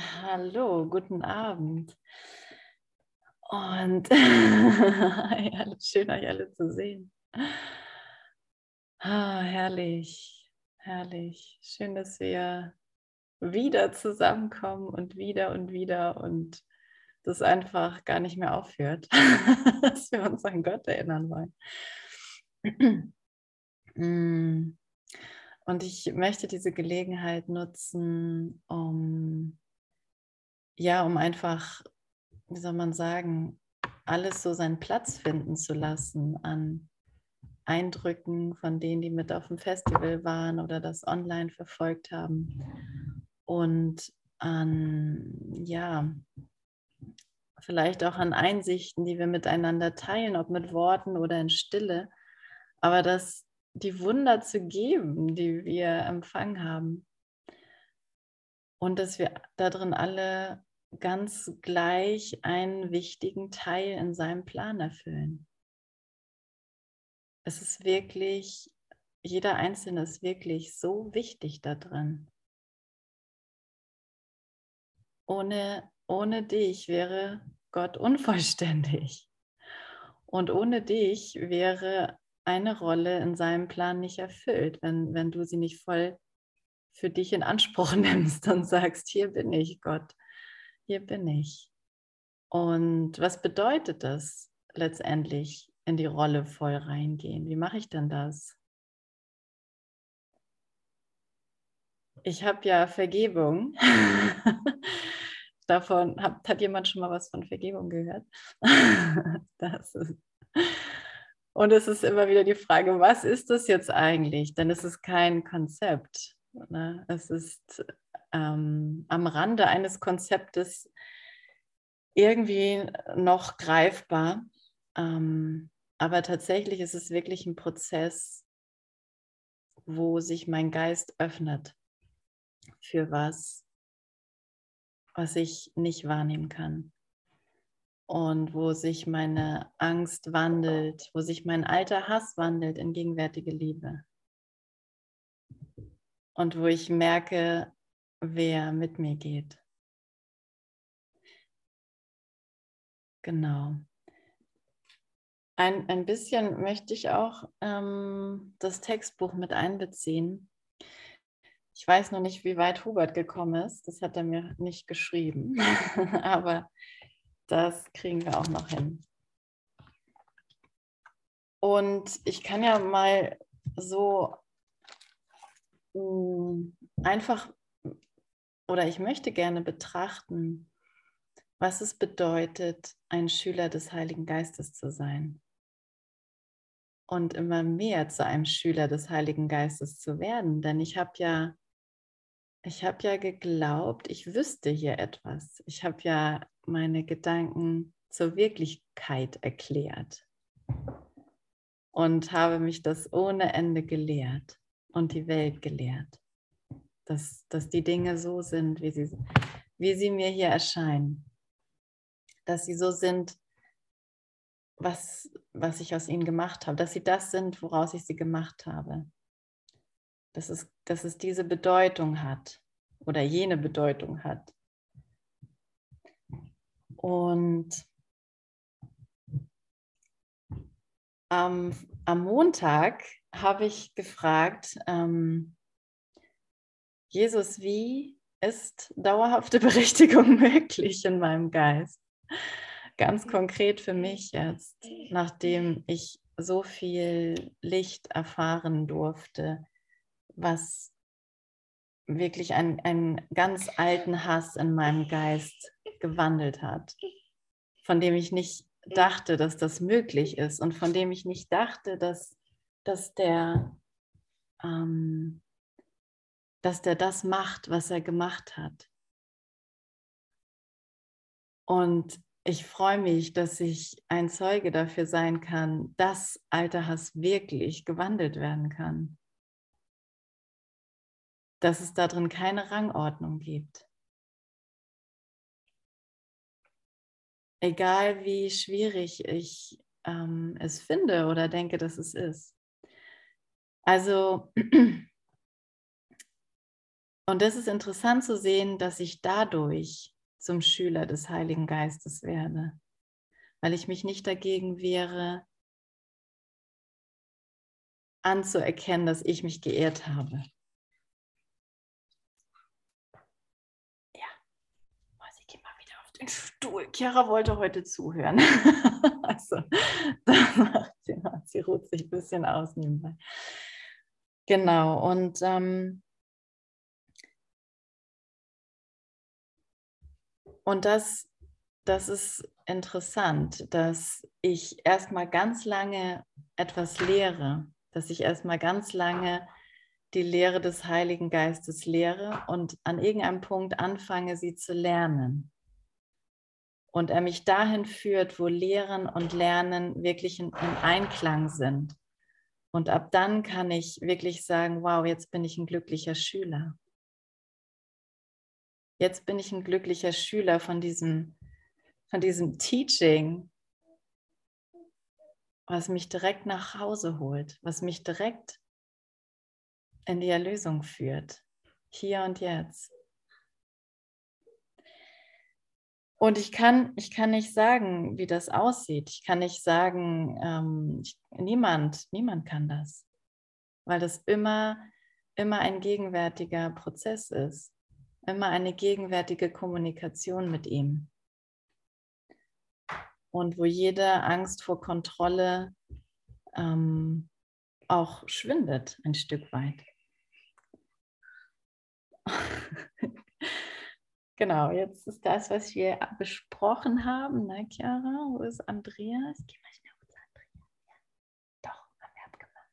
Hallo, guten Abend. Und schön euch alle zu sehen. Ah, herrlich, herrlich. Schön, dass wir wieder zusammenkommen und wieder und wieder und das einfach gar nicht mehr aufhört, dass wir uns an Gott erinnern wollen. Und ich möchte diese Gelegenheit nutzen, um ja, um einfach, wie soll man sagen, alles so seinen Platz finden zu lassen an Eindrücken von denen, die mit auf dem Festival waren oder das online verfolgt haben. Und an, ja, vielleicht auch an Einsichten, die wir miteinander teilen, ob mit Worten oder in Stille. Aber das, die Wunder zu geben, die wir empfangen haben. Und dass wir darin alle ganz gleich einen wichtigen Teil in seinem Plan erfüllen. Es ist wirklich, jeder Einzelne ist wirklich so wichtig da drin. Ohne, ohne dich wäre Gott unvollständig. Und ohne dich wäre eine Rolle in seinem Plan nicht erfüllt, wenn, wenn du sie nicht voll für dich in Anspruch nimmst und sagst, hier bin ich, Gott hier bin ich. Und was bedeutet das letztendlich in die Rolle voll reingehen? Wie mache ich denn das? Ich habe ja Vergebung. Davon hat, hat jemand schon mal was von Vergebung gehört? das ist, und es ist immer wieder die Frage, was ist das jetzt eigentlich? Denn es ist kein Konzept. Ne? Es ist ähm, am Rande eines Konzeptes irgendwie noch greifbar. Ähm, aber tatsächlich ist es wirklich ein Prozess, wo sich mein Geist öffnet für was, was ich nicht wahrnehmen kann. Und wo sich meine Angst wandelt, wo sich mein alter Hass wandelt in gegenwärtige Liebe. Und wo ich merke, wer mit mir geht. Genau. Ein, ein bisschen möchte ich auch ähm, das Textbuch mit einbeziehen. Ich weiß noch nicht, wie weit Hubert gekommen ist. Das hat er mir nicht geschrieben. Aber das kriegen wir auch noch hin. Und ich kann ja mal so mh, mm, einfach oder ich möchte gerne betrachten, was es bedeutet, ein Schüler des Heiligen Geistes zu sein. Und immer mehr zu einem Schüler des Heiligen Geistes zu werden. Denn ich habe ja, ich habe ja geglaubt, ich wüsste hier etwas. Ich habe ja meine Gedanken zur Wirklichkeit erklärt und habe mich das ohne Ende gelehrt und die Welt gelehrt dass, dass die Dinge so sind, wie sie, wie sie mir hier erscheinen. Dass sie so sind, was, was ich aus ihnen gemacht habe. Dass sie das sind, woraus ich sie gemacht habe. Dass es, dass es diese Bedeutung hat oder jene Bedeutung hat. Und am, am Montag habe ich gefragt, ähm, Jesus, wie ist dauerhafte Berichtigung möglich in meinem Geist? Ganz konkret für mich jetzt, nachdem ich so viel Licht erfahren durfte, was wirklich einen, einen ganz alten Hass in meinem Geist gewandelt hat, von dem ich nicht dachte, dass das möglich ist und von dem ich nicht dachte, dass, dass der ähm, dass der das macht, was er gemacht hat. Und ich freue mich, dass ich ein Zeuge dafür sein kann, dass alter Hass wirklich gewandelt werden kann. Dass es darin keine Rangordnung gibt. Egal wie schwierig ich ähm, es finde oder denke, dass es ist. Also Und das ist interessant zu sehen, dass ich dadurch zum Schüler des Heiligen Geistes werde, weil ich mich nicht dagegen wehre, anzuerkennen, dass ich mich geehrt habe. Ja, ich gehe mal wieder auf den Stuhl. Chiara wollte heute zuhören. also, da macht sie, sie ruht sich ein bisschen aus nebenbei. Genau, und ähm, Und das, das ist interessant, dass ich erstmal ganz lange etwas lehre, dass ich erstmal ganz lange die Lehre des Heiligen Geistes lehre und an irgendeinem Punkt anfange, sie zu lernen. Und er mich dahin führt, wo Lehren und Lernen wirklich in, in Einklang sind. Und ab dann kann ich wirklich sagen, wow, jetzt bin ich ein glücklicher Schüler jetzt bin ich ein glücklicher Schüler von diesem, von diesem Teaching, was mich direkt nach Hause holt, was mich direkt in die Erlösung führt, hier und jetzt. Und ich kann, ich kann nicht sagen, wie das aussieht. Ich kann nicht sagen, ähm, ich, niemand, niemand kann das, weil das immer, immer ein gegenwärtiger Prozess ist immer eine gegenwärtige Kommunikation mit ihm. Und wo jede Angst vor Kontrolle ähm, auch schwindet ein Stück weit. genau, jetzt ist das, was wir besprochen haben. Na, ne, Chiara, wo ist Andreas? Geh mal schnell zu Andreas. Ja. Doch, haben wir abgemacht.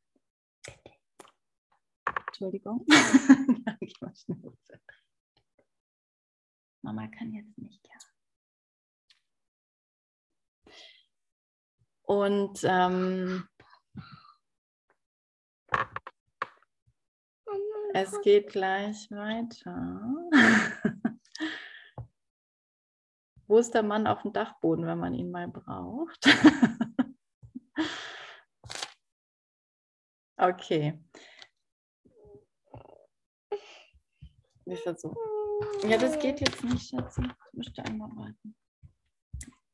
Entschuldigung. Geh mal schnell zu Andreas. Mama kann jetzt nicht, ja. Und ähm, es geht gleich weiter. Wo ist der Mann auf dem Dachboden, wenn man ihn mal braucht? okay. Ich versuche. Ja, das geht jetzt nicht, Schatzi. Ich möchte einmal warten.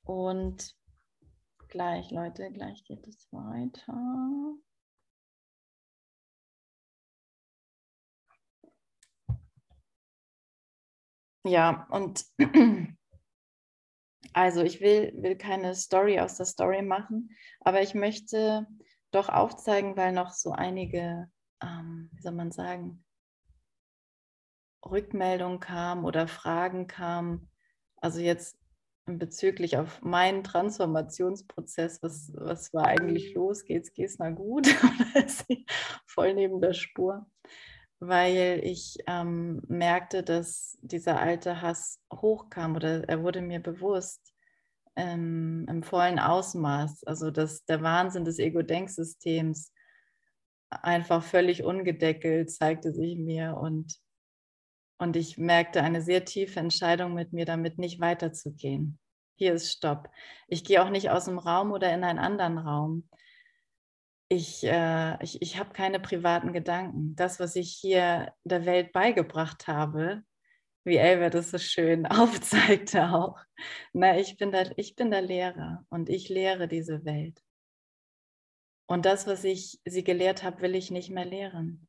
Und gleich, Leute, gleich geht es weiter. Ja, und also ich will, will keine Story aus der Story machen, aber ich möchte doch aufzeigen, weil noch so einige, ähm, wie soll man sagen, Rückmeldung kam oder Fragen kamen, also jetzt bezüglich auf meinen Transformationsprozess, was, was war eigentlich los? Geht's gut oder ist sie voll neben der Spur? Weil ich ähm, merkte, dass dieser alte Hass hochkam oder er wurde mir bewusst ähm, im vollen Ausmaß. Also dass der Wahnsinn des Ego-Denksystems einfach völlig ungedeckelt zeigte sich mir und und ich merkte eine sehr tiefe Entscheidung mit mir, damit nicht weiterzugehen. Hier ist Stopp. Ich gehe auch nicht aus dem Raum oder in einen anderen Raum. Ich, äh, ich, ich habe keine privaten Gedanken. Das, was ich hier der Welt beigebracht habe, wie Elber das so schön aufzeigte auch. Na, ich bin, der, ich bin der Lehrer und ich lehre diese Welt. Und das, was ich sie gelehrt habe, will ich nicht mehr lehren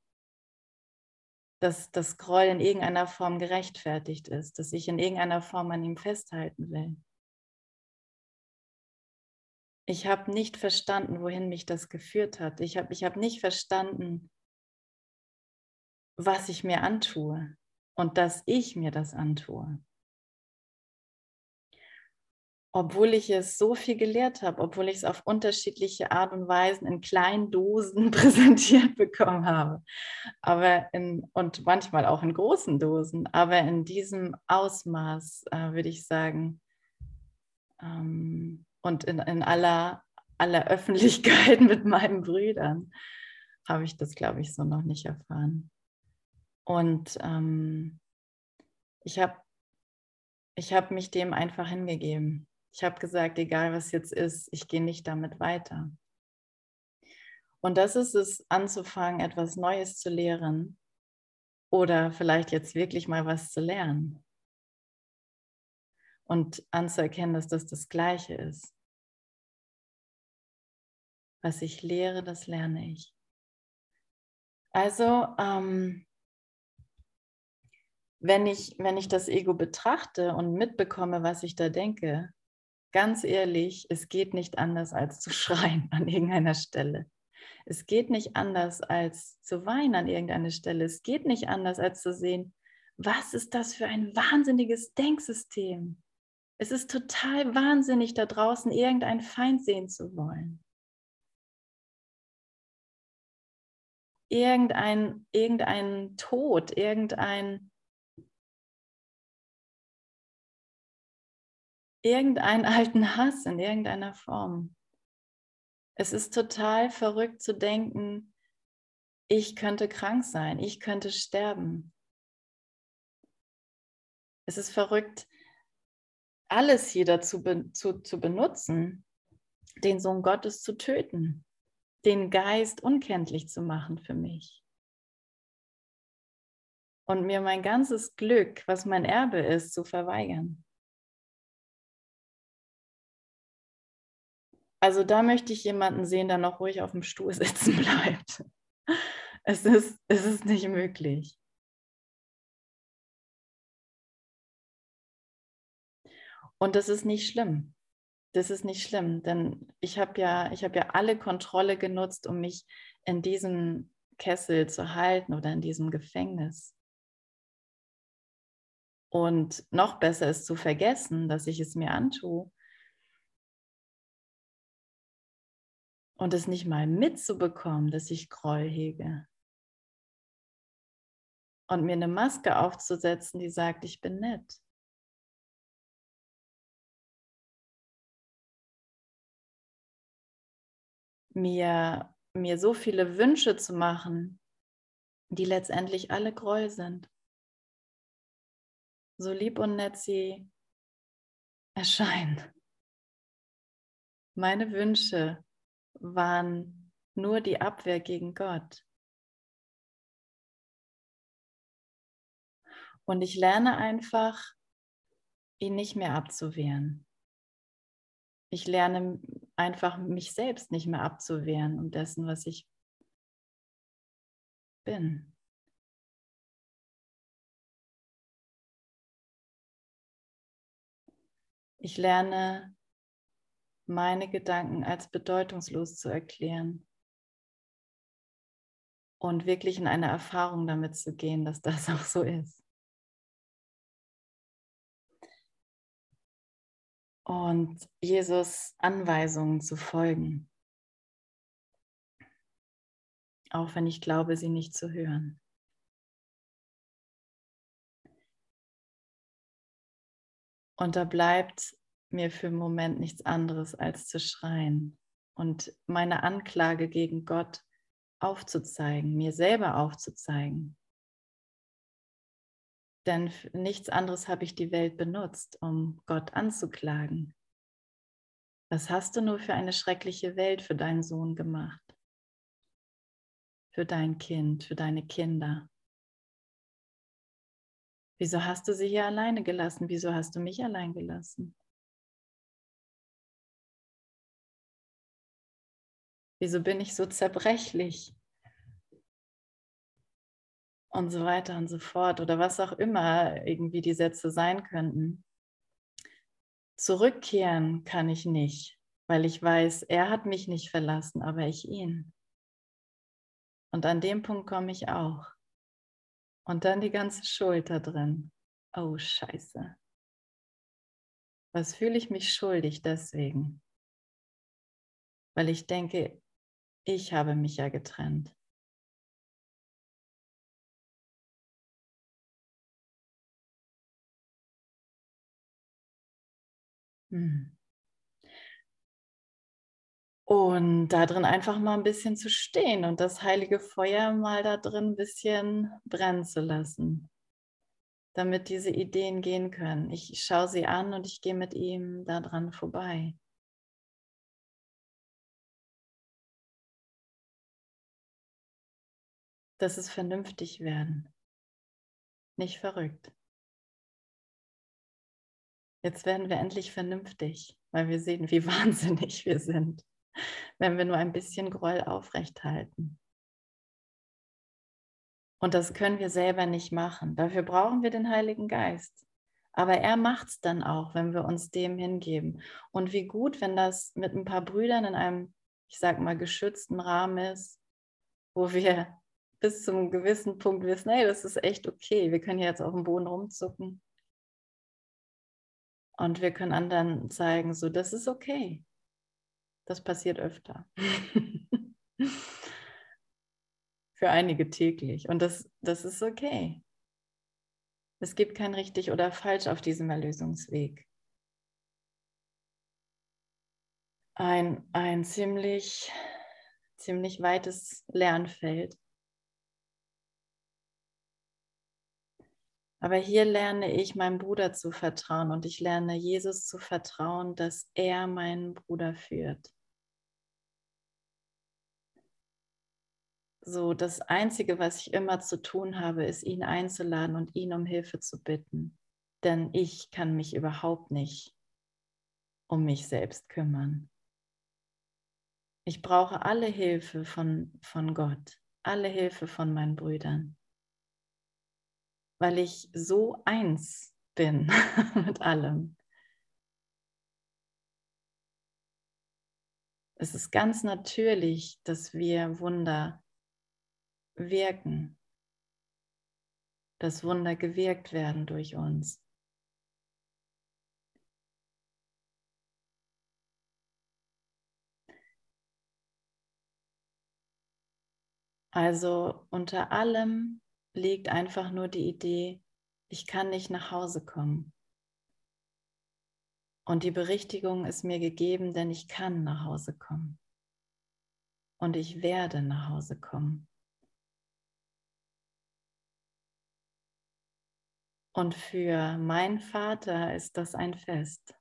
dass das Groll in irgendeiner Form gerechtfertigt ist, dass ich in irgendeiner Form an ihm festhalten will. Ich habe nicht verstanden, wohin mich das geführt hat. Ich habe ich hab nicht verstanden, was ich mir antue und dass ich mir das antue obwohl ich es so viel gelehrt habe, obwohl ich es auf unterschiedliche Art und Weisen in kleinen Dosen präsentiert bekommen habe. Aber in, und manchmal auch in großen Dosen, aber in diesem Ausmaß äh, würde ich sagen, ähm, und in, in aller, aller Öffentlichkeit mit meinen Brüdern habe ich das, glaube ich, so noch nicht erfahren. Und ähm, ich habe ich hab mich dem einfach hingegeben. Ich habe gesagt, egal was jetzt ist, ich gehe nicht damit weiter. Und das ist es, anzufangen, etwas Neues zu lehren, oder vielleicht jetzt wirklich mal was zu lernen und anzuerkennen, dass das das Gleiche ist. Was ich lehre, das lerne ich. Also, ähm, wenn, ich, wenn ich das Ego betrachte und mitbekomme, was ich da denke, ganz ehrlich, es geht nicht anders als zu schreien an irgendeiner Stelle. Es geht nicht anders als zu weinen an irgendeiner Stelle. Es geht nicht anders als zu sehen, was ist das für ein wahnsinniges Denksystem. Es ist total wahnsinnig, da draußen irgendeinen Feind sehen zu wollen. Irgendein, irgendein Tod, irgendein, irgendeinen alten Hass in irgendeiner Form. Es ist total verrückt zu denken, ich könnte krank sein, ich könnte sterben. Es ist verrückt, alles hier dazu be zu, zu benutzen, den Sohn Gottes zu töten, den Geist unkenntlich zu machen für mich. Und mir mein ganzes Glück, was mein Erbe ist, zu verweigern. Also da möchte ich jemanden sehen, der noch ruhig auf dem Stuhl sitzen bleibt. Es ist, es ist nicht möglich. Und das ist nicht schlimm. Das ist nicht schlimm, denn ich habe ja, ich habe ja alle Kontrolle genutzt, um mich in diesem Kessel zu halten oder in diesem Gefängnis. Und noch besser ist zu vergessen, dass ich es mir antue und es nicht mal mitzubekommen, dass ich Groll hege. Und mir eine Maske aufzusetzen, die sagt, ich bin nett. mir, mir so viele Wünsche zu machen, die letztendlich alle Groll sind. So lieb und nett sie erscheinen. Meine Wünsche waren nur die Abwehr gegen Gott. Und ich lerne einfach, ihn nicht mehr abzuwehren. Ich lerne einfach mich selbst nicht mehr abzuwehren und dessen, was ich bin. Ich lerne meine Gedanken als bedeutungslos zu erklären und wirklich in eine Erfahrung damit zu gehen, dass das auch so ist. und Jesus Anweisungen zu folgen, auch wenn ich glaube, sie nicht zu hören. Und da bleibt mir für einen Moment nichts anderes als zu schreien und meine Anklage gegen Gott aufzuzeigen, mir selber aufzuzeigen. Denn nichts anderes habe ich die Welt benutzt, um Gott anzuklagen. Was hast du nur für eine schreckliche Welt für deinen Sohn gemacht? Für dein Kind, für deine Kinder? Wieso hast du sie hier alleine gelassen? Wieso hast du mich allein gelassen? Wieso bin ich so zerbrechlich? und so weiter und so fort oder was auch immer irgendwie die Sätze sein könnten. Zurückkehren kann ich nicht, weil ich weiß, er hat mich nicht verlassen, aber ich ihn. Und an dem Punkt komme ich auch. Und dann die ganze Schuld da drin. Oh, scheiße. Was fühle ich mich schuldig deswegen? Weil ich denke, ich habe mich ja getrennt. Hm. Und da drin einfach mal ein bisschen zu stehen und das heilige Feuer mal da drin ein bisschen brennen zu lassen, damit diese Ideen gehen können. Ich schaue sie an und ich gehe mit ihm da dran vorbei. Dass es vernünftig werden. nicht verrückt. Jetzt werden wir endlich vernünftig, weil wir sehen, wie wahnsinnig wir sind, wenn wir nur ein bisschen Groll aufrecht halten. Und das können wir selber nicht machen. Dafür brauchen wir den Heiligen Geist. Aber er macht es dann auch, wenn wir uns dem hingeben. Und wie gut, wenn das mit ein paar Brüdern in einem, ich sag mal, geschützten Rahmen ist, wo wir bis zum gewissen Punkt wissen, hey, das ist echt okay. Wir können jetzt auf dem Boden rumzucken. Und wir können anderen zeigen, so, das ist okay. Das passiert öfter. Für einige täglich. Und das, das ist okay. Es gibt kein richtig oder falsch auf diesem Erlösungsweg. Ein, ein ziemlich, ziemlich weites Lernfeld. Aber hier lerne ich meinem Bruder zu vertrauen und ich lerne Jesus zu vertrauen, dass er meinen Bruder führt. So, das Einzige, was ich immer zu tun habe, ist, ihn einzuladen und ihn um Hilfe zu bitten. Denn ich kann mich überhaupt nicht um mich selbst kümmern. Ich brauche alle Hilfe von, von Gott, alle Hilfe von meinen Brüdern weil ich so eins bin mit allem. Es ist ganz natürlich, dass wir Wunder wirken, dass Wunder gewirkt werden durch uns. Also unter allem liegt einfach nur die Idee, ich kann nicht nach Hause kommen. Und die Berichtigung ist mir gegeben, denn ich kann nach Hause kommen. Und ich werde nach Hause kommen. Und für meinen Vater ist das ein Fest.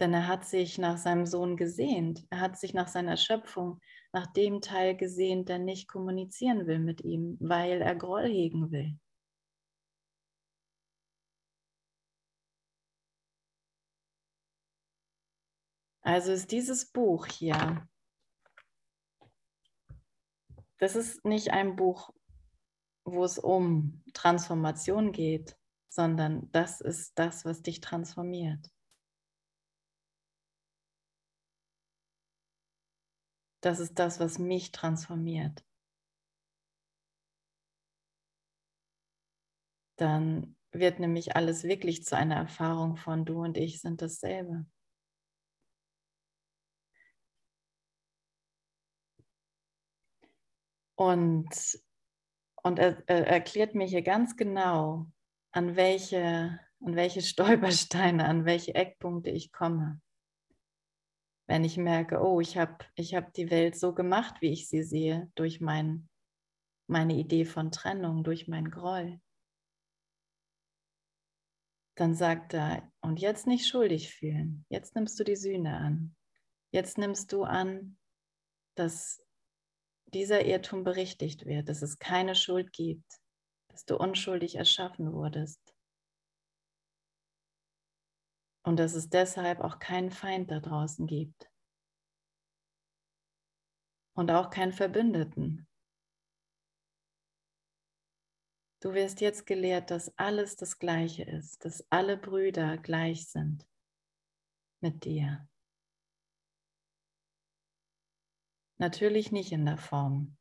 Denn er hat sich nach seinem Sohn gesehnt. Er hat sich nach seiner Schöpfung, nach dem Teil gesehnt, der nicht kommunizieren will mit ihm, weil er Groll hegen will. Also ist dieses Buch hier, das ist nicht ein Buch, wo es um Transformation geht, sondern das ist das, was dich transformiert. Das ist das, was mich transformiert. Dann wird nämlich alles wirklich zu einer Erfahrung von du und ich sind dasselbe. Und, und er, er erklärt mir hier ganz genau, an welche, an welche Stolpersteine, an welche Eckpunkte ich komme wenn ich merke, oh, ich habe ich hab die Welt so gemacht, wie ich sie sehe, durch mein, meine Idee von Trennung, durch mein Groll. Dann sagt er, und jetzt nicht schuldig fühlen, jetzt nimmst du die Sühne an. Jetzt nimmst du an, dass dieser Irrtum berichtigt wird, dass es keine Schuld gibt, dass du unschuldig erschaffen wurdest. Und dass es deshalb auch keinen Feind da draußen gibt. Und auch keinen Verbündeten. Du wirst jetzt gelehrt, dass alles das Gleiche ist, dass alle Brüder gleich sind mit dir. Natürlich nicht in der Form.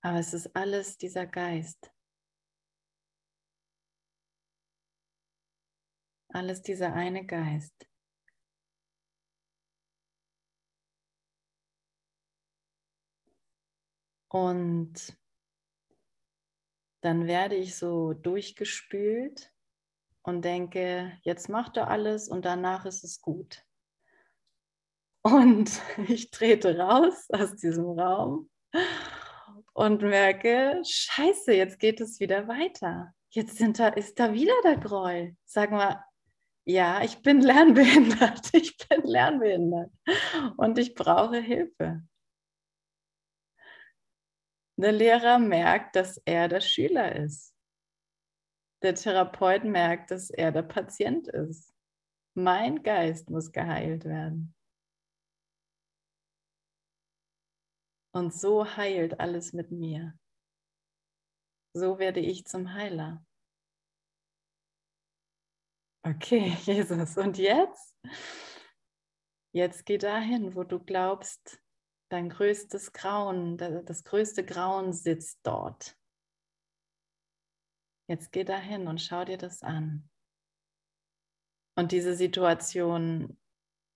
Aber es ist alles dieser Geist. Alles dieser eine Geist. Und dann werde ich so durchgespült und denke, jetzt macht er alles und danach ist es gut. Und ich trete raus aus diesem Raum und merke, scheiße, jetzt geht es wieder weiter. Jetzt sind da, ist da wieder der Groll. Sag mal, ja, ich bin lernbehindert, ich bin lernbehindert und ich brauche Hilfe. Der Lehrer merkt, dass er der Schüler ist. Der Therapeut merkt, dass er der Patient ist. Mein Geist muss geheilt werden. Und so heilt alles mit mir. So werde ich zum Heiler. Okay, Jesus. Und jetzt? Jetzt geh dahin, wo du glaubst, dein größtes Grauen, das größte Grauen sitzt dort. Jetzt geh dahin und schau dir das an. Und diese Situationen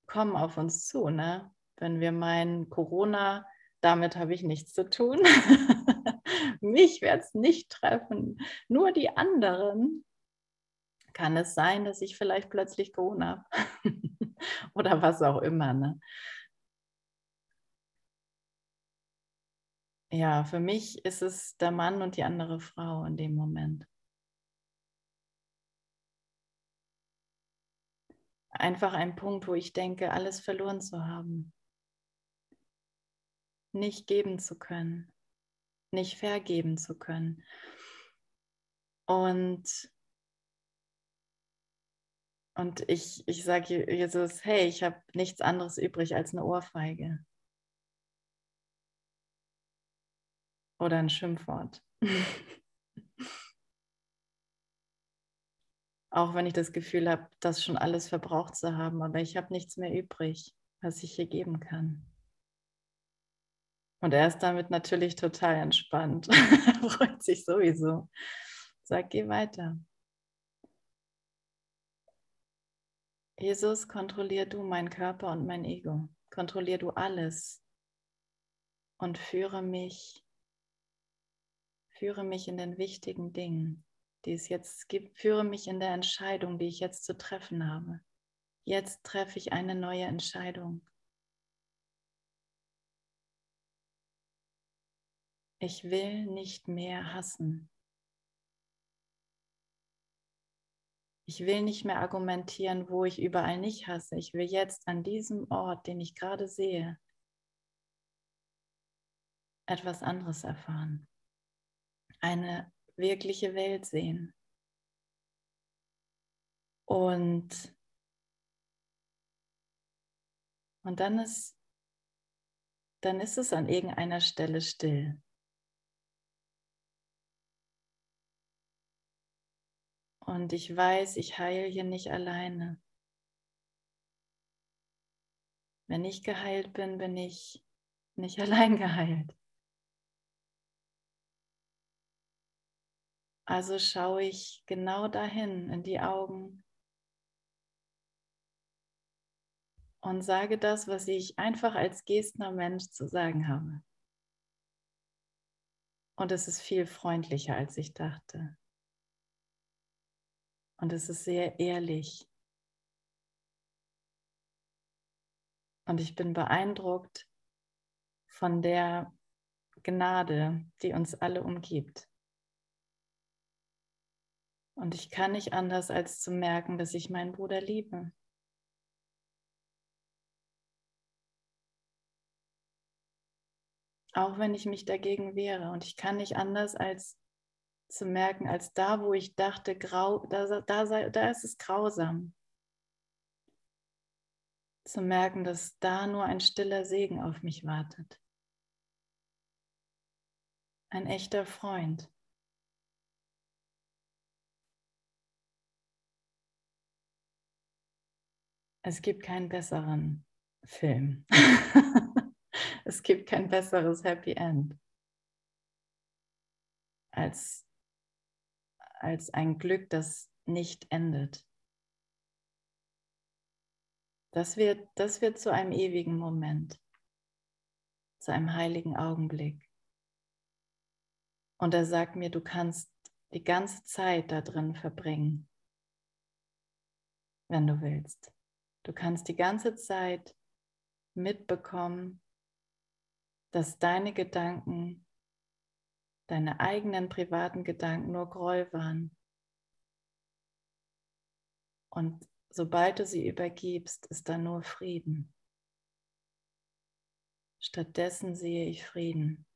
kommen auf uns zu, ne? Wenn wir meinen, Corona, damit habe ich nichts zu tun. Mich wird es nicht treffen. Nur die anderen kann es sein, dass ich vielleicht plötzlich Corona habe. Oder was auch immer. Ne? Ja, für mich ist es der Mann und die andere Frau in dem Moment. Einfach ein Punkt, wo ich denke, alles verloren zu haben. Nicht geben zu können. Nicht vergeben zu können. Und und ich, ich sage Jesus, hey, ich habe nichts anderes übrig als eine Ohrfeige. Oder ein Schimpfwort. Auch wenn ich das Gefühl habe, das schon alles verbraucht zu haben, aber ich habe nichts mehr übrig, was ich hier geben kann. Und er ist damit natürlich total entspannt. er freut sich sowieso. Sag, geh weiter. Jesus, kontrollier du meinen Körper und mein Ego. Kontrollier du alles und führe mich, führe mich in den wichtigen Dingen, die es jetzt gibt. Führe mich in der Entscheidung, die ich jetzt zu treffen habe. Jetzt treffe ich eine neue Entscheidung. Ich will nicht mehr hassen. Ich will nicht mehr argumentieren, wo ich überall nicht hasse. Ich will jetzt an diesem Ort, den ich gerade sehe, etwas anderes erfahren. Eine wirkliche Welt sehen. Und, und dann, ist, dann ist es an irgendeiner Stelle still. Und ich weiß, ich heile hier nicht alleine. Wenn ich geheilt bin, bin ich nicht allein geheilt. Also schaue ich genau dahin in die Augen und sage das, was ich einfach als gestner Mensch zu sagen habe. Und es ist viel freundlicher, als ich dachte. Und es ist sehr ehrlich. Und ich bin beeindruckt von der Gnade, die uns alle umgibt. Und ich kann nicht anders, als zu merken, dass ich meinen Bruder liebe. Auch wenn ich mich dagegen wehre. Und ich kann nicht anders, als zu merken, als da, wo ich dachte, grau, da, da, sei, da ist es grausam. Zu merken, dass da nur ein stiller Segen auf mich wartet. Ein echter Freund. Es gibt keinen besseren Film. es gibt kein besseres Happy End als als ein Glück, das nicht endet. Das wird, das wird zu einem ewigen Moment, zu einem heiligen Augenblick. Und er sagt mir, du kannst die ganze Zeit da drin verbringen, wenn du willst. Du kannst die ganze Zeit mitbekommen, dass deine Gedanken deine eigenen privaten Gedanken nur Groll waren. Und sobald du sie übergibst, ist da nur Frieden. Stattdessen sehe ich Frieden.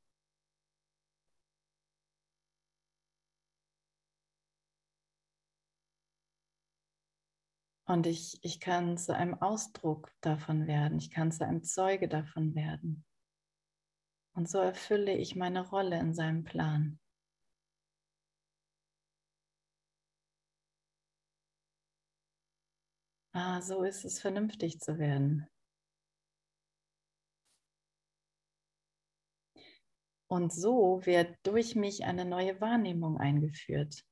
Und ich, ich kann zu einem Ausdruck davon werden, ich kann zu einem Zeuge davon werden. Und so erfülle ich meine Rolle in seinem Plan. Ah, so ist es vernünftig zu werden. Und so wird durch mich eine neue Wahrnehmung eingeführt.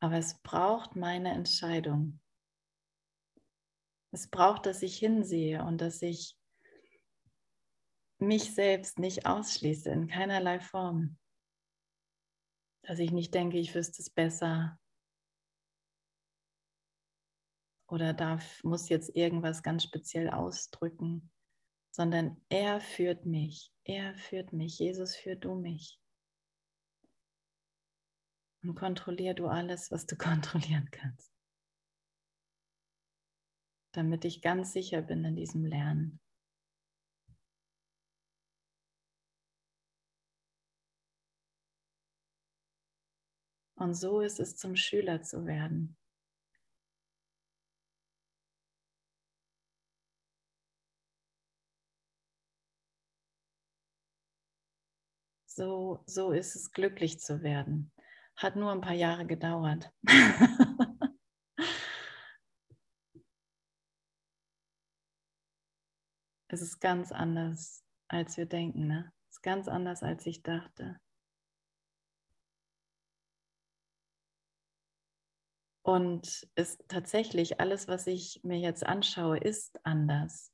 Aber es braucht meine Entscheidung. Es braucht, dass ich hinsehe und dass ich mich selbst nicht ausschließe in keinerlei Form. Dass ich nicht denke, ich wüsste es besser oder darf, muss jetzt irgendwas ganz speziell ausdrücken, sondern er führt mich. Er führt mich. Jesus, führt du mich. Und kontrollier du alles, was du kontrollieren kannst. Damit ich ganz sicher bin in diesem Lernen. Und so ist es zum Schüler zu werden. So, so ist es glücklich zu werden. Hat nur ein paar Jahre gedauert. es ist ganz anders, als wir denken. Ne? Es ist ganz anders, als ich dachte. Und ist tatsächlich alles, was ich mir jetzt anschaue, ist anders.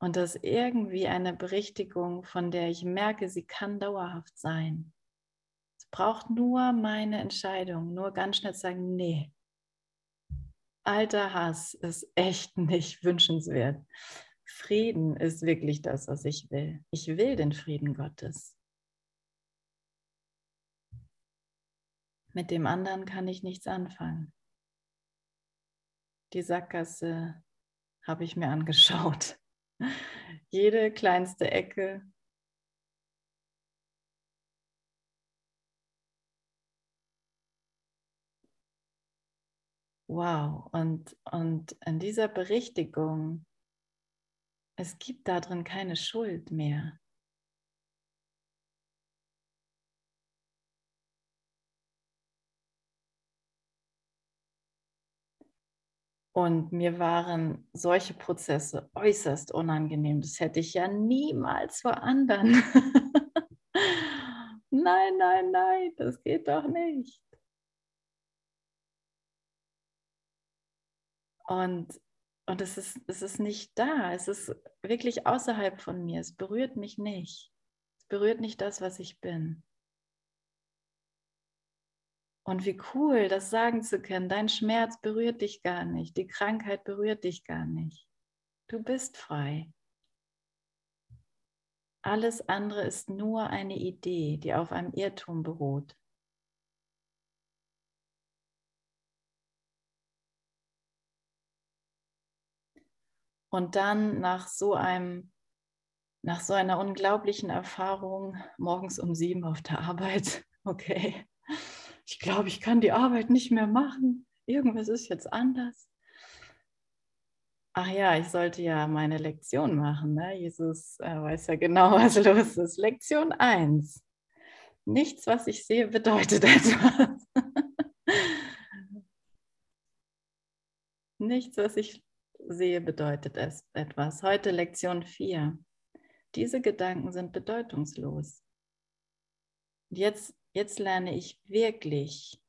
Und das ist irgendwie eine Berichtigung, von der ich merke, sie kann dauerhaft sein braucht nur meine Entscheidung, nur ganz schnell sagen, nee, alter Hass ist echt nicht wünschenswert. Frieden ist wirklich das, was ich will. Ich will den Frieden Gottes. Mit dem anderen kann ich nichts anfangen. Die Sackgasse habe ich mir angeschaut. Jede kleinste Ecke Wow, und, und in dieser Berichtigung, es gibt darin keine Schuld mehr. Und mir waren solche Prozesse äußerst unangenehm. Das hätte ich ja niemals vor anderen. nein, nein, nein, das geht doch nicht. Und, und es, ist, es ist nicht da. Es ist wirklich außerhalb von mir. Es berührt mich nicht. Es berührt nicht das, was ich bin. Und wie cool, das sagen zu können. Dein Schmerz berührt dich gar nicht. Die Krankheit berührt dich gar nicht. Du bist frei. Alles andere ist nur eine Idee, die auf einem Irrtum beruht. Und dann nach so einem, nach so einer unglaublichen Erfahrung morgens um sieben auf der Arbeit, okay, ich glaube, ich kann die Arbeit nicht mehr machen. Irgendwas ist jetzt anders. Ach ja, ich sollte ja meine Lektion machen. Ne? Jesus äh, weiß ja genau, was los ist. Lektion 1. Nichts, was ich sehe, bedeutet etwas. Nichts, was ich sehe, bedeutet es etwas. Heute Lektion 4. Diese Gedanken sind bedeutungslos. Jetzt, jetzt lerne ich wirklich.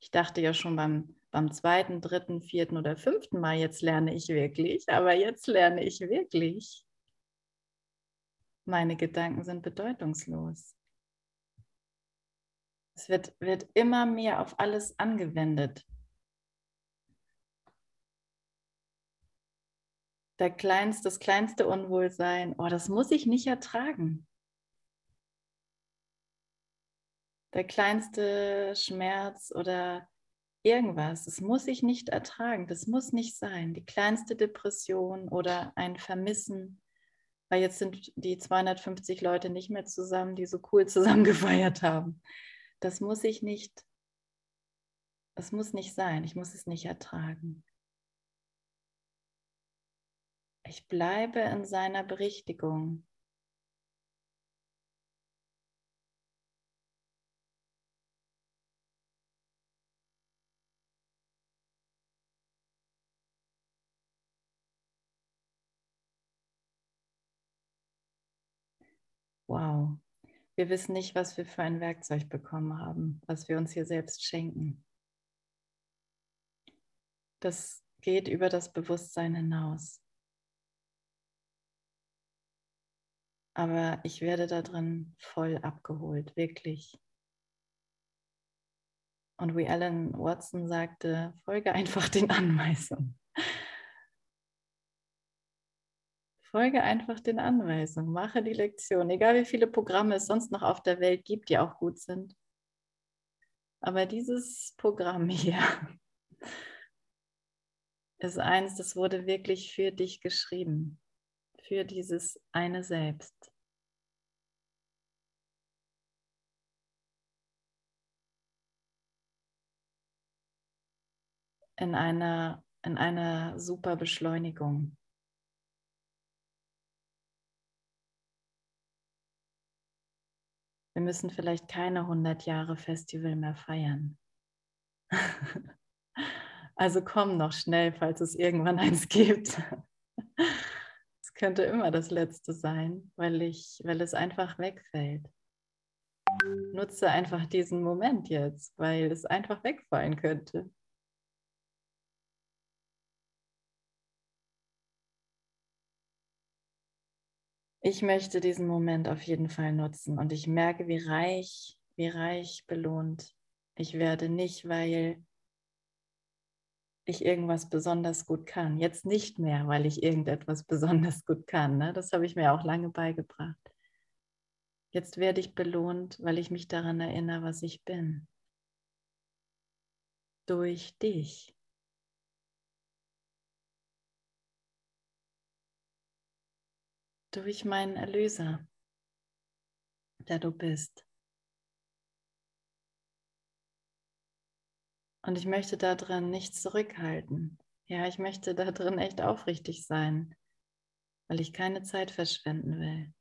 Ich dachte ja schon beim, beim zweiten, dritten, vierten oder fünften Mal, jetzt lerne ich wirklich, aber jetzt lerne ich wirklich. Meine Gedanken sind bedeutungslos. Es wird, wird immer mehr auf alles angewendet. Der kleinste, das kleinste Unwohlsein, oh, das muss ich nicht ertragen. der kleinste Schmerz oder irgendwas, es muss ich nicht ertragen, das muss nicht sein. Die kleinste Depression oder ein Vermissen, weil jetzt sind die 250 Leute nicht mehr zusammen, die so cool zusammen gefeiert haben. Das muss ich nicht, das muss nicht sein, ich muss es nicht ertragen. Ich bleibe in seiner Berichtigung. Wow, wir wissen nicht, was wir für ein Werkzeug bekommen haben, was wir uns hier selbst schenken. Das geht über das Bewusstsein hinaus. Aber ich werde da drin voll abgeholt, wirklich. Und wie Alan Watson sagte, folge einfach den Anweisungen. Folge einfach den Anweisungen, mache die Lektion, egal wie viele Programme es sonst noch auf der Welt gibt, die auch gut sind. Aber dieses Programm hier ist eins, das wurde wirklich für dich geschrieben für dieses eine Selbst. In einer, in einer super Beschleunigung. Wir müssen vielleicht keine 100 Jahre Festival mehr feiern. also komm noch schnell, falls es irgendwann eins gibt könnte immer das letzte sein, weil, ich, weil es einfach wegfällt. Nutze einfach diesen Moment jetzt, weil es einfach wegfallen könnte. Ich möchte diesen Moment auf jeden Fall nutzen und ich merke, wie reich, wie reich belohnt ich werde nicht, weil ich irgendwas besonders gut kann. Jetzt nicht mehr, weil ich irgendetwas besonders gut kann. Ne? Das habe ich mir auch lange beigebracht. Jetzt werde ich belohnt, weil ich mich daran erinnere, was ich bin. Durch dich. Durch meinen Erlöser, der du bist. Und ich möchte da drin nichts zurückhalten. Ja, ich möchte da drin echt aufrichtig sein, weil ich keine Zeit verschwenden will.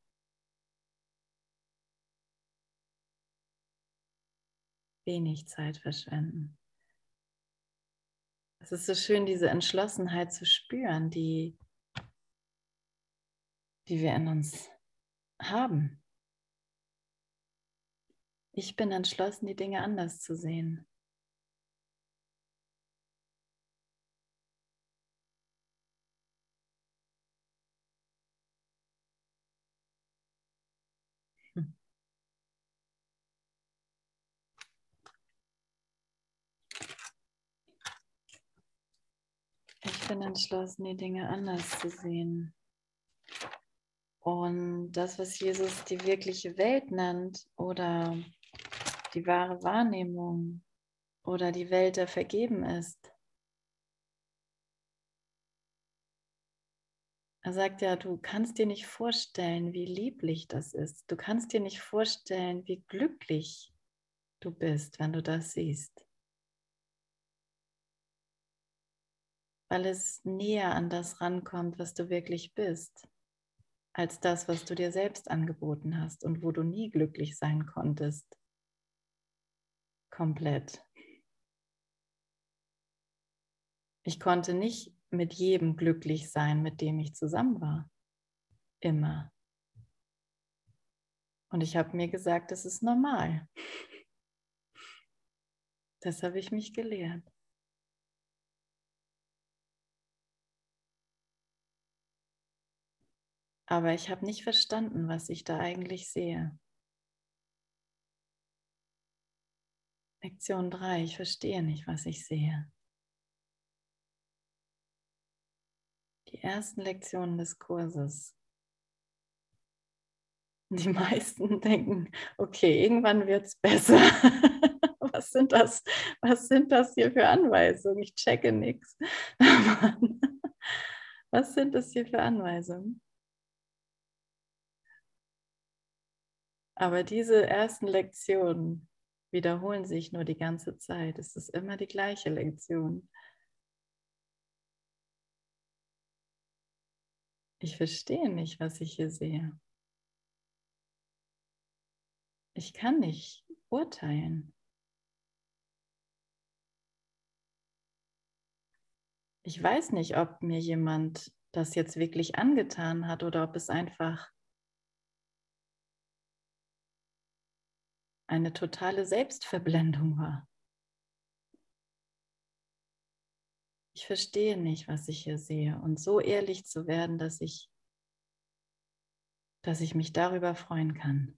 Wenig Zeit verschwenden. Es ist so schön, diese Entschlossenheit zu spüren, die, die wir in uns haben. Ich bin entschlossen, die Dinge anders zu sehen. Ich bin entschlossen, die Dinge anders zu sehen. Und das, was Jesus die wirkliche Welt nennt oder die wahre Wahrnehmung oder die Welt, der vergeben ist. Er sagt ja, du kannst dir nicht vorstellen, wie lieblich das ist. Du kannst dir nicht vorstellen, wie glücklich du bist, wenn du das siehst. Weil es näher an das rankommt, was du wirklich bist, als das, was du dir selbst angeboten hast und wo du nie glücklich sein konntest. Komplett. Ich konnte nicht mit jedem glücklich sein, mit dem ich zusammen war. Immer. Und ich habe mir gesagt, das ist normal. Das habe ich mich gelehrt. Aber ich habe nicht verstanden, was ich da eigentlich sehe. Lektion 3, ich verstehe nicht, was ich sehe. Die ersten Lektionen des Kurses. Die meisten denken, okay, irgendwann wird es besser. was, sind das, was sind das hier für Anweisungen? Ich checke nichts. Was sind das hier für Anweisungen? Aber diese ersten Lektionen wiederholen sich nur die ganze Zeit. Es ist immer die gleiche Lektion. Ich verstehe nicht, was ich hier sehe. Ich kann nicht urteilen. Ich weiß nicht, ob mir jemand das jetzt wirklich angetan hat oder ob es einfach eine totale Selbstverblendung war. Ich verstehe nicht, was ich hier sehe. Und so ehrlich zu werden, dass ich, dass ich mich darüber freuen kann.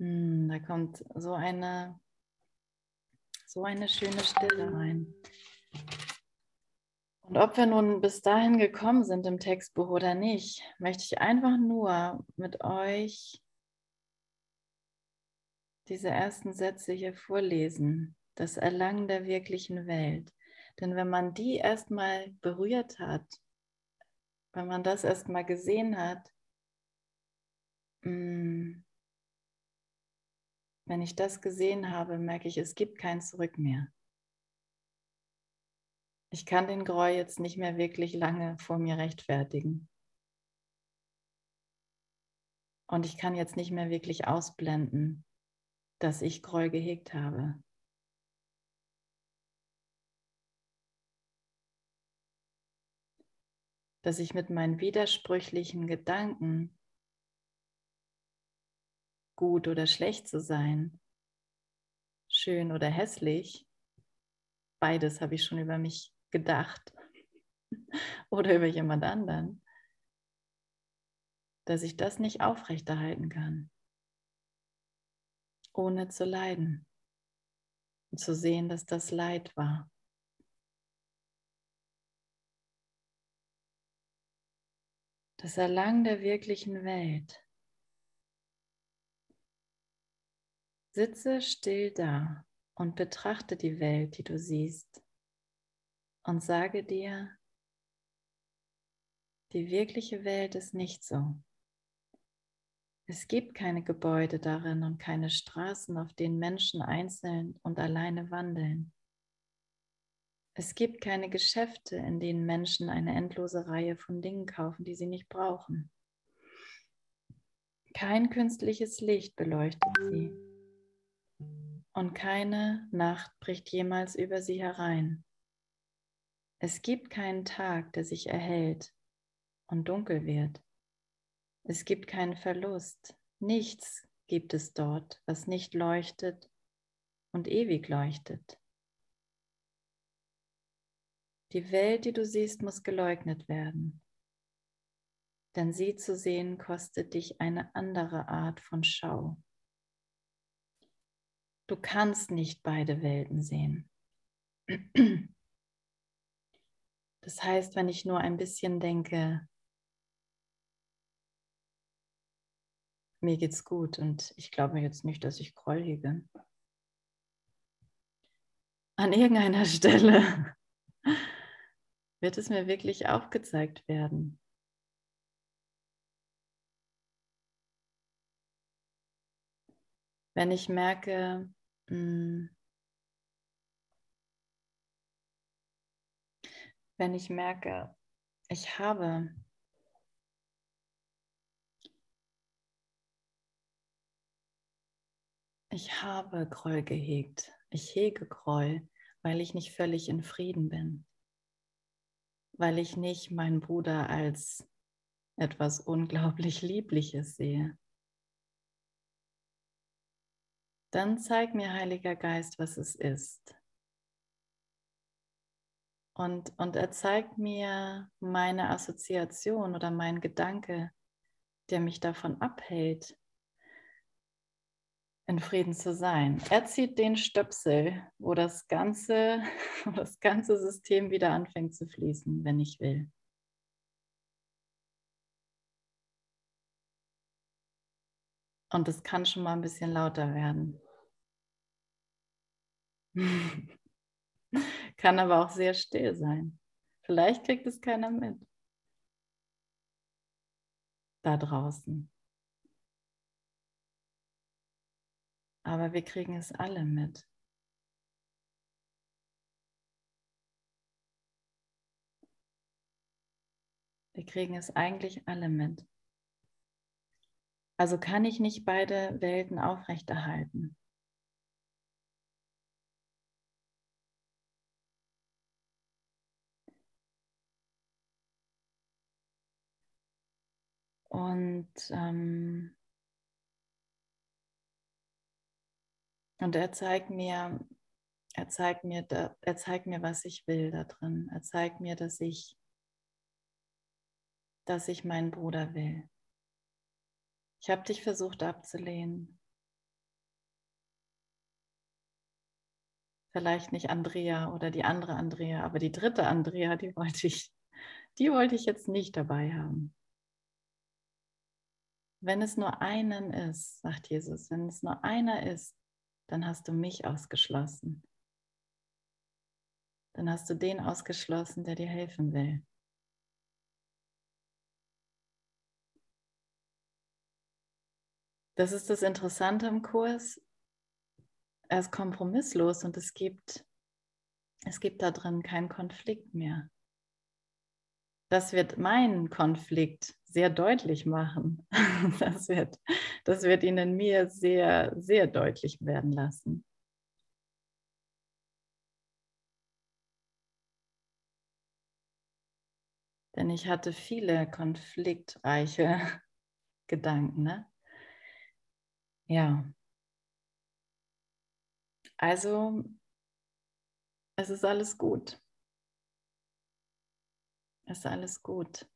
Hm, da kommt so eine, so eine schöne Stille rein. Und ob wir nun bis dahin gekommen sind im Textbuch oder nicht, möchte ich einfach nur mit euch diese ersten Sätze hier vorlesen. Das Erlangen der wirklichen Welt. Denn wenn man die erstmal berührt hat, wenn man das erstmal gesehen hat, hm, wenn ich das gesehen habe, merke ich, es gibt kein Zurück mehr. Ich kann den Groll jetzt nicht mehr wirklich lange vor mir rechtfertigen. Und ich kann jetzt nicht mehr wirklich ausblenden, dass ich Groll gehegt habe. Dass ich mit meinen widersprüchlichen Gedanken gut oder schlecht zu sein, schön oder hässlich. Beides habe ich schon über mich gedacht. Oder über jemand anderen, dass ich das nicht aufrechterhalten kann, ohne zu leiden. Und zu sehen, dass das Leid war. Das Erlangen der wirklichen Welt. Sitze still da und betrachte die Welt, die du siehst, und sage dir, die wirkliche Welt ist nicht so. Es gibt keine Gebäude darin und keine Straßen, auf denen Menschen einzeln und alleine wandeln. Es gibt keine Geschäfte, in denen Menschen eine endlose Reihe von Dingen kaufen, die sie nicht brauchen. Kein künstliches Licht beleuchtet sie und keine Nacht bricht jemals über sie herein. Es gibt keinen Tag, der sich erhellt und dunkel wird. Es gibt keinen Verlust. Nichts gibt es dort, was nicht leuchtet und ewig leuchtet. Die Welt, die du siehst, muss geleugnet werden. Denn sie zu sehen kostet dich eine andere Art von Schau. Du kannst nicht beide Welten sehen. Das heißt, wenn ich nur ein bisschen denke, mir geht's gut und ich glaube jetzt nicht, dass ich Groll hege. An irgendeiner Stelle wird es mir wirklich aufgezeigt werden. Wenn ich merke, Mm. Wenn ich merke, ich habe ich habe Groll gehegt. Ich hege Groll, weil ich nicht völlig in Frieden bin. Weil ich nicht meinen Bruder als etwas unglaublich Liebliches sehe. Dann zeig mir, Heiliger Geist, was es ist. Und, und er zeigt mir meine Assoziation oder mein Gedanke, der mich davon abhält, in Frieden zu sein. Er zieht den Stöpsel, wo das ganze, wo das ganze System wieder anfängt zu fließen, wenn ich will. Und es kann schon mal ein bisschen lauter werden. kann aber auch sehr still sein. Vielleicht kriegt es keiner mit. Da draußen. Aber wir kriegen es alle mit. Wir kriegen es eigentlich alle mit. Also kann ich nicht beide Welten aufrechterhalten. Und, ähm, und er zeigt mir, er zeigt mir, er zeigt mir, was ich will da drin. Er zeigt mir, dass ich, dass ich meinen Bruder will. Ich habe dich versucht abzulehnen. Vielleicht nicht Andrea oder die andere Andrea, aber die dritte Andrea, die wollte ich, die wollte ich jetzt nicht dabei haben. Wenn es nur einen ist, sagt Jesus, wenn es nur einer ist, dann hast du mich ausgeschlossen. Dann hast du den ausgeschlossen, der dir helfen will. Das ist das Interessante im Kurs. Er ist kompromisslos und es gibt, es gibt da drin keinen Konflikt mehr. Das wird meinen Konflikt sehr deutlich machen. Das wird, das wird ihn in mir sehr, sehr deutlich werden lassen. Denn ich hatte viele konfliktreiche Gedanken. Ne? Ja. Also, es ist alles gut. Es ist alles gut.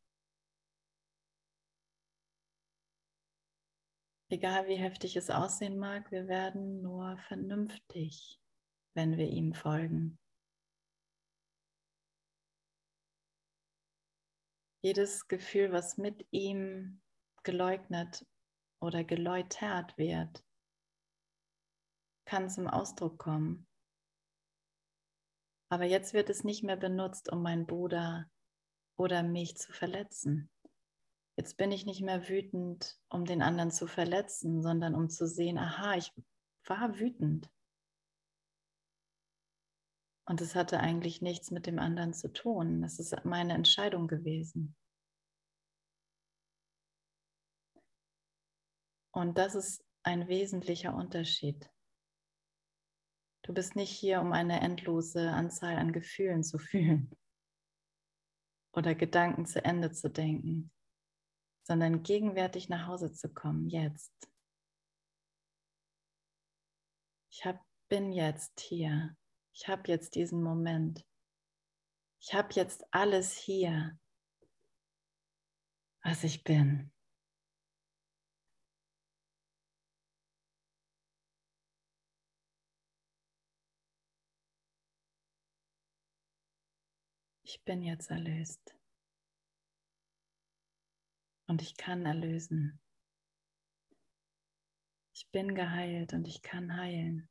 Egal wie heftig es aussehen mag, wir werden nur vernünftig, wenn wir ihm folgen. Jedes Gefühl, was mit ihm geleugnet oder geläutert wird, kann zum Ausdruck kommen. Aber jetzt wird es nicht mehr benutzt, um meinen Bruder oder mich zu verletzen. Jetzt bin ich nicht mehr wütend, um den anderen zu verletzen, sondern um zu sehen, aha, ich war wütend. Und es hatte eigentlich nichts mit dem anderen zu tun. Das ist meine Entscheidung gewesen. Und das ist ein wesentlicher Unterschied. Du bist nicht hier, um eine endlose Anzahl an Gefühlen zu fühlen oder Gedanken zu Ende zu denken sondern gegenwärtig nach Hause zu kommen, jetzt. Ich hab, bin jetzt hier. Ich habe jetzt diesen Moment. Ich habe jetzt alles hier, was ich bin. Ich bin jetzt erlöst. Und ich kann erlösen. Ich bin geheilt und ich kann heilen.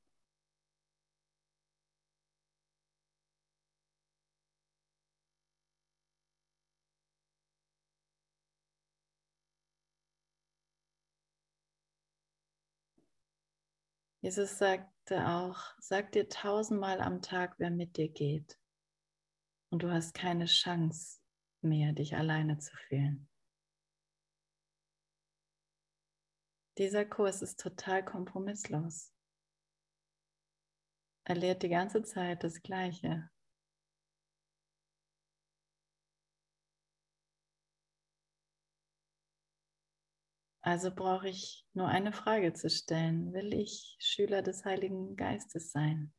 Jesus sagte auch, sag dir tausendmal am Tag, wer mit dir geht. Und du hast keine Chance mehr, dich alleine zu fühlen. Dieser Kurs ist total kompromisslos. Er lehrt die ganze Zeit das Gleiche. Also brauche ich nur eine Frage zu stellen. Will ich Schüler des Heiligen Geistes sein?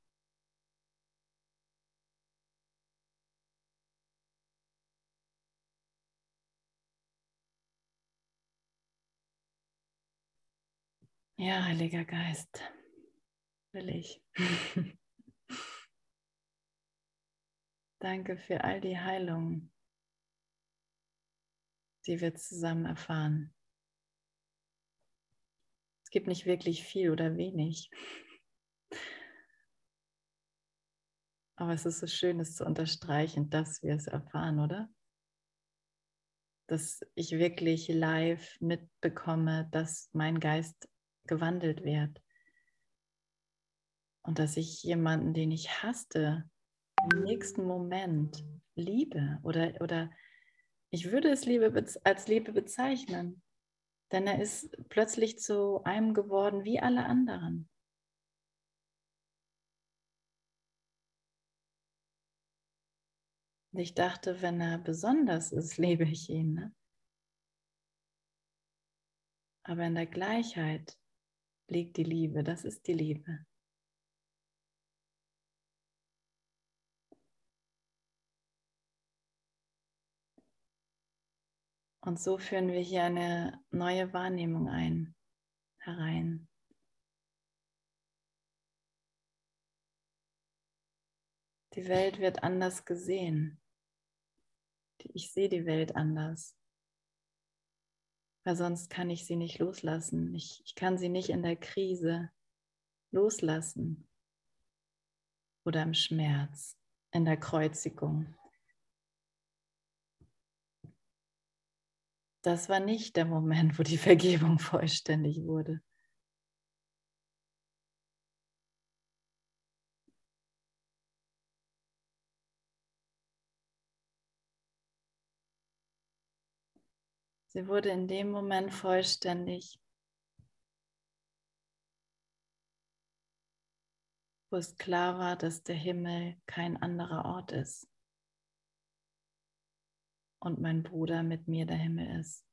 Ja, Heiliger Geist, will ich. Danke für all die Heilung, die wir zusammen erfahren. Es gibt nicht wirklich viel oder wenig. Aber es ist so schön, es zu unterstreichen, dass wir es erfahren, oder? Dass ich wirklich live mitbekomme, dass mein Geist gewandelt wird. Und dass ich jemanden, den ich hasste, im nächsten Moment liebe oder, oder ich würde es Liebe als Liebe bezeichnen. Denn er ist plötzlich zu einem geworden wie alle anderen. Und ich dachte, wenn er besonders ist, liebe ich ihn. Ne? Aber in der Gleichheit liegt die Liebe, das ist die Liebe. Und so führen wir hier eine neue Wahrnehmung ein, herein. Die Welt wird anders gesehen. Ich sehe die Welt anders. Weil sonst kann ich sie nicht loslassen. Ich, ich kann sie nicht in der Krise loslassen. Oder im Schmerz, in der Kreuzigung. das war nicht der Moment, wo die Vergebung vollständig wurde. Sie wurde in dem Moment vollständig, wo es klar war, dass der Himmel kein anderer Ort ist und mein Bruder mit mir der Himmel ist.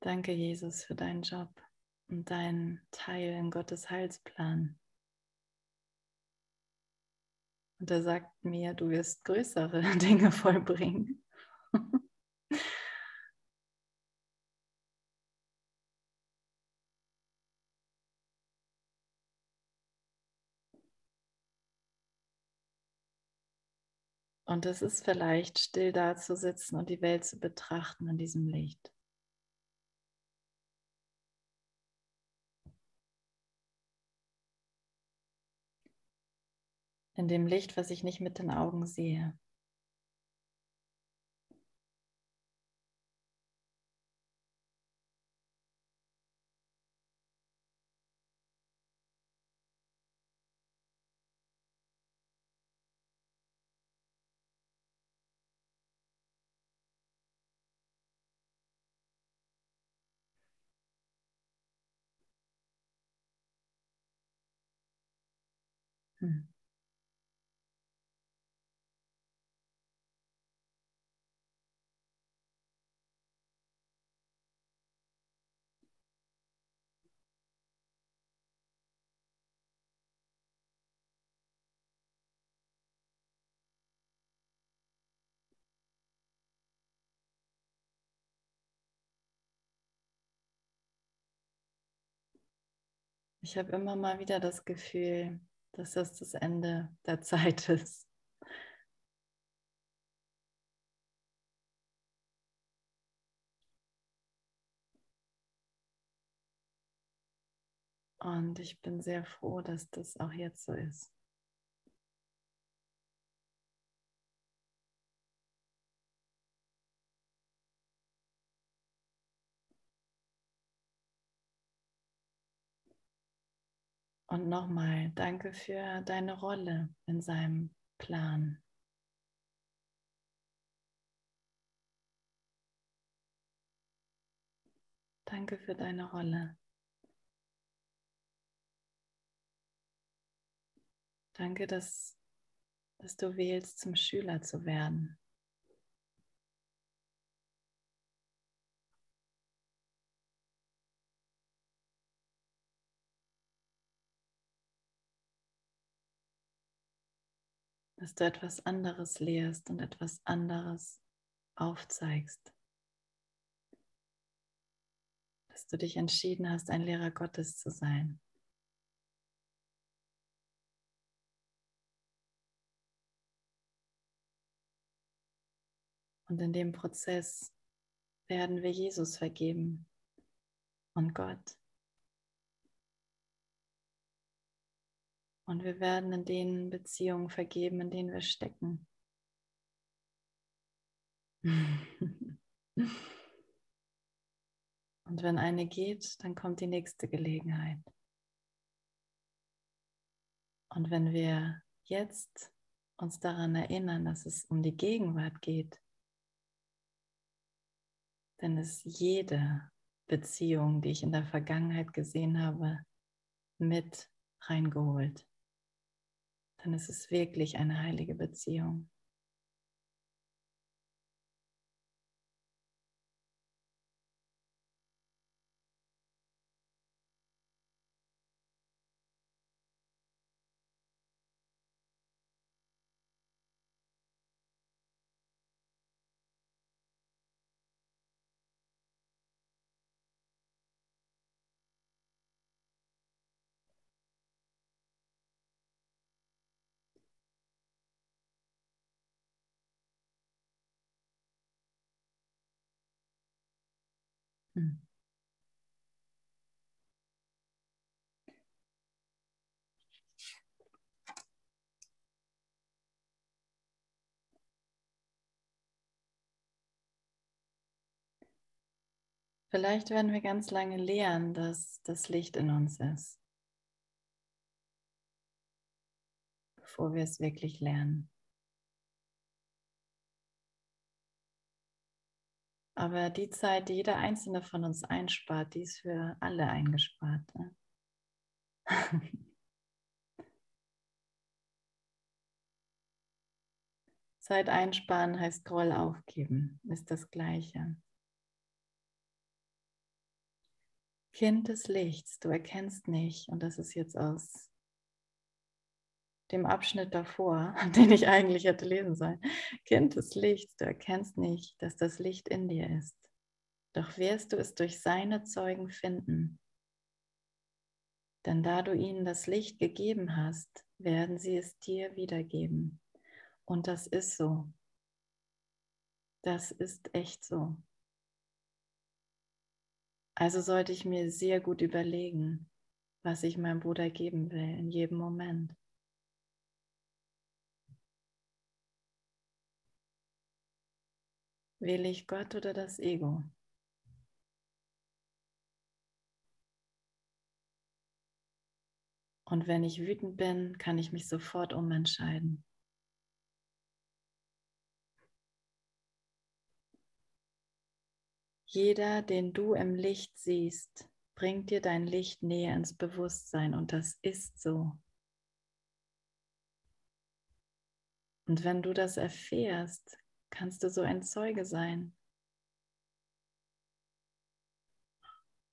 Danke, Jesus, für deinen Job und deinen Teil in Gottes Heilsplan. Und er sagt mir, du wirst größere Dinge vollbringen. Und es ist vielleicht still da zu sitzen und die Welt zu betrachten in diesem Licht. In dem Licht, was ich nicht mit den Augen sehe. Ich habe immer mal wieder das Gefühl, dass das das Ende der Zeit ist. Und ich bin sehr froh, dass das auch jetzt so ist. Und nochmal, danke für deine Rolle in seinem Plan. Danke für deine Rolle. Danke, dass, dass du wählst, zum Schüler zu werden. Dass du etwas anderes lehrst und etwas anderes aufzeigst, dass du dich entschieden hast, ein Lehrer Gottes zu sein. Und in dem Prozess werden wir Jesus vergeben und Gott. Und wir werden in den Beziehungen vergeben, in denen wir stecken. Und wenn eine geht, dann kommt die nächste Gelegenheit. Und wenn wir jetzt uns daran erinnern, dass es um die Gegenwart geht, dann ist jede Beziehung, die ich in der Vergangenheit gesehen habe, mit reingeholt. Dann ist es wirklich eine heilige Beziehung. Hm. Vielleicht werden wir ganz lange lehren, dass das Licht in uns ist, bevor wir es wirklich lernen. Aber die Zeit, die jeder einzelne von uns einspart, die ist für alle eingespart. Ne? Zeit einsparen heißt Groll aufgeben, ist das Gleiche. Kind des Lichts, du erkennst nicht, und das ist jetzt aus dem Abschnitt davor, den ich eigentlich hätte lesen sollen. Kind des Lichts, du erkennst nicht, dass das Licht in dir ist. Doch wirst du es durch seine Zeugen finden. Denn da du ihnen das Licht gegeben hast, werden sie es dir wiedergeben. Und das ist so. Das ist echt so. Also sollte ich mir sehr gut überlegen, was ich meinem Bruder geben will in jedem Moment. Wähle ich Gott oder das Ego? Und wenn ich wütend bin, kann ich mich sofort umentscheiden. Jeder, den du im Licht siehst, bringt dir dein Licht näher ins Bewusstsein und das ist so. Und wenn du das erfährst, kannst du so ein Zeuge sein.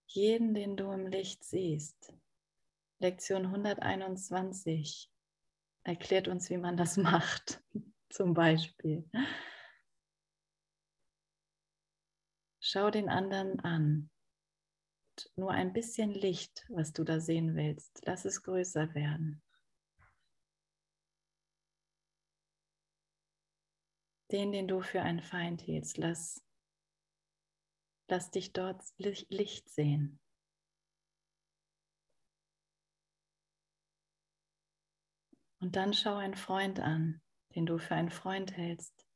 Jeden, den du im Licht siehst. Lektion 121 erklärt uns, wie man das macht, zum Beispiel. Schau den anderen an. Nur ein bisschen Licht, was du da sehen willst, lass es größer werden. Den, den du für einen Feind hältst, lass, lass dich dort Licht sehen. Und dann schau einen Freund an, den du für einen Freund hältst,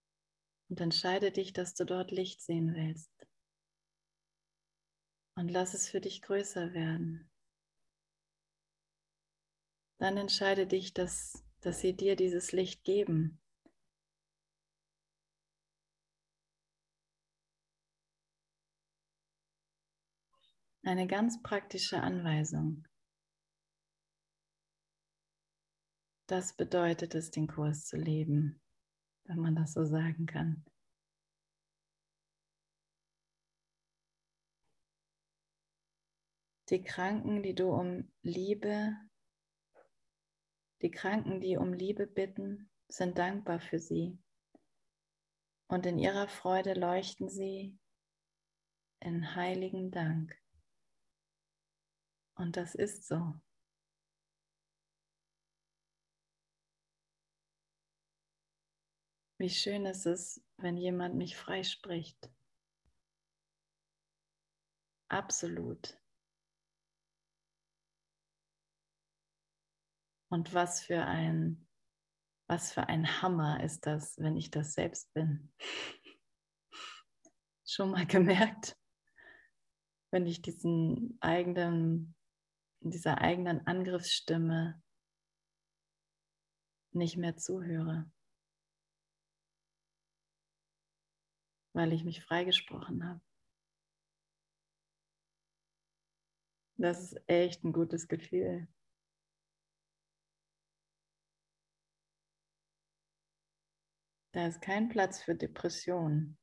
und entscheide dich, dass du dort Licht sehen willst. Und lass es für dich größer werden. Dann entscheide dich, dass, dass sie dir dieses Licht geben Eine ganz praktische Anweisung. Das bedeutet es, den Kurs zu leben, wenn man das so sagen kann. Die Kranken, die du um Liebe, die Kranken, die um Liebe bitten, sind dankbar für sie. Und in ihrer Freude leuchten sie in heiligen Dank. Und das ist so. Wie schön ist es, wenn jemand mich freispricht. Absolut. Und was für ein, was für ein Hammer ist das, wenn ich das selbst bin. Schon mal gemerkt, wenn ich diesen eigenen, dieser eigenen Angriffsstimme nicht mehr zuhöre, weil ich mich freigesprochen habe. Das ist echt ein gutes Gefühl. Da ist kein Platz für Depression.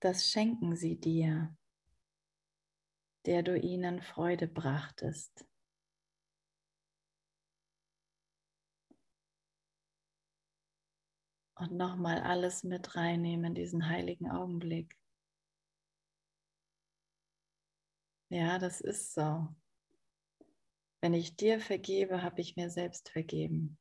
Das schenken sie dir, der du ihnen Freude brachtest. Und nochmal alles mit reinnehmen, diesen heiligen Augenblick. Ja, das ist so. Wenn ich dir vergebe, habe ich mir selbst vergeben.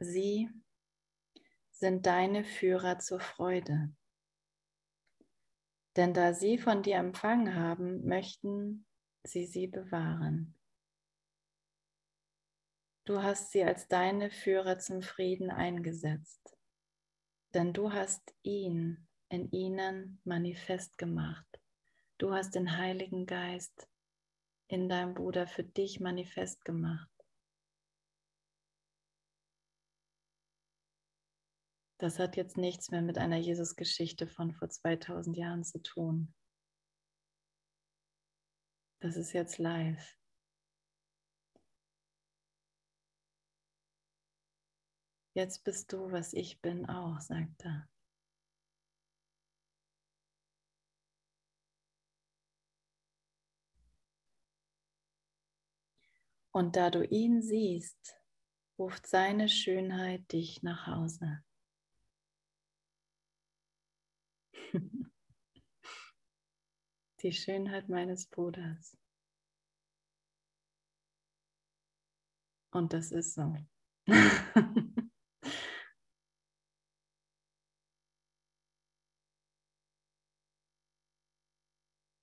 Sie sind deine Führer zur Freude. Denn da sie von dir empfangen haben, möchten sie sie bewahren. Du hast sie als deine Führer zum Frieden eingesetzt, denn du hast ihn in ihnen manifest gemacht. Du hast den Heiligen Geist in deinem Bruder für dich manifest gemacht. Das hat jetzt nichts mehr mit einer Jesus-Geschichte von vor 2000 Jahren zu tun. Das ist jetzt live. Jetzt bist du, was ich bin, auch, sagt er. Und da du ihn siehst, ruft seine Schönheit dich nach Hause. Die Schönheit meines Bruders. Und das ist so.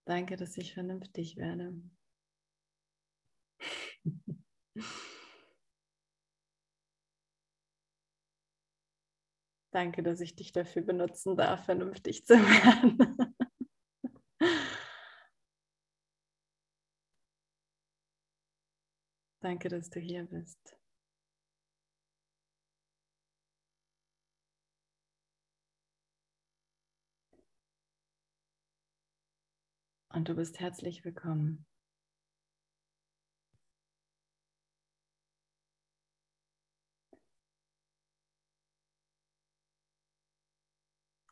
Danke, dass ich vernünftig werde. Danke, dass ich dich dafür benutzen darf, vernünftig zu werden. Danke, dass du hier bist. und du bist herzlich willkommen.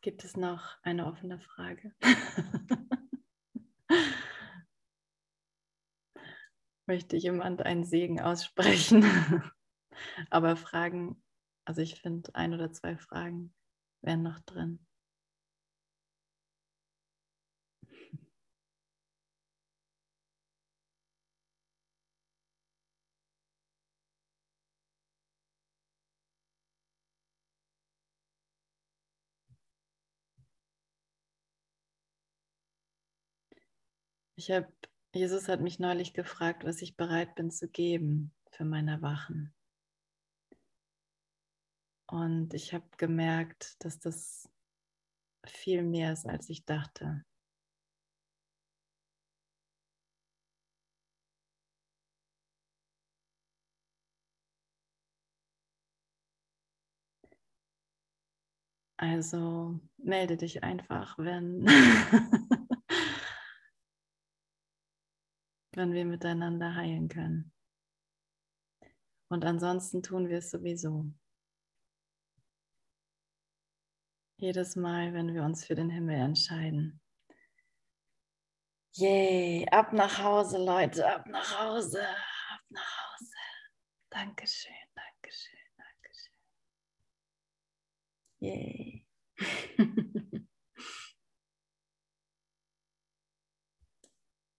Gibt es noch eine offene Frage? Möchte jemand einen Segen aussprechen? Aber Fragen, also ich finde, ein oder zwei Fragen wären noch drin. Ich habe, Jesus hat mich neulich gefragt, was ich bereit bin zu geben für mein Erwachen. Und ich habe gemerkt, dass das viel mehr ist, als ich dachte. Also melde dich einfach, wenn wenn wir miteinander heilen können. Und ansonsten tun wir es sowieso. Jedes Mal, wenn wir uns für den Himmel entscheiden. Yay, ab nach Hause, Leute, ab nach Hause, ab nach Hause. Dankeschön, Dankeschön, Dankeschön. Yay.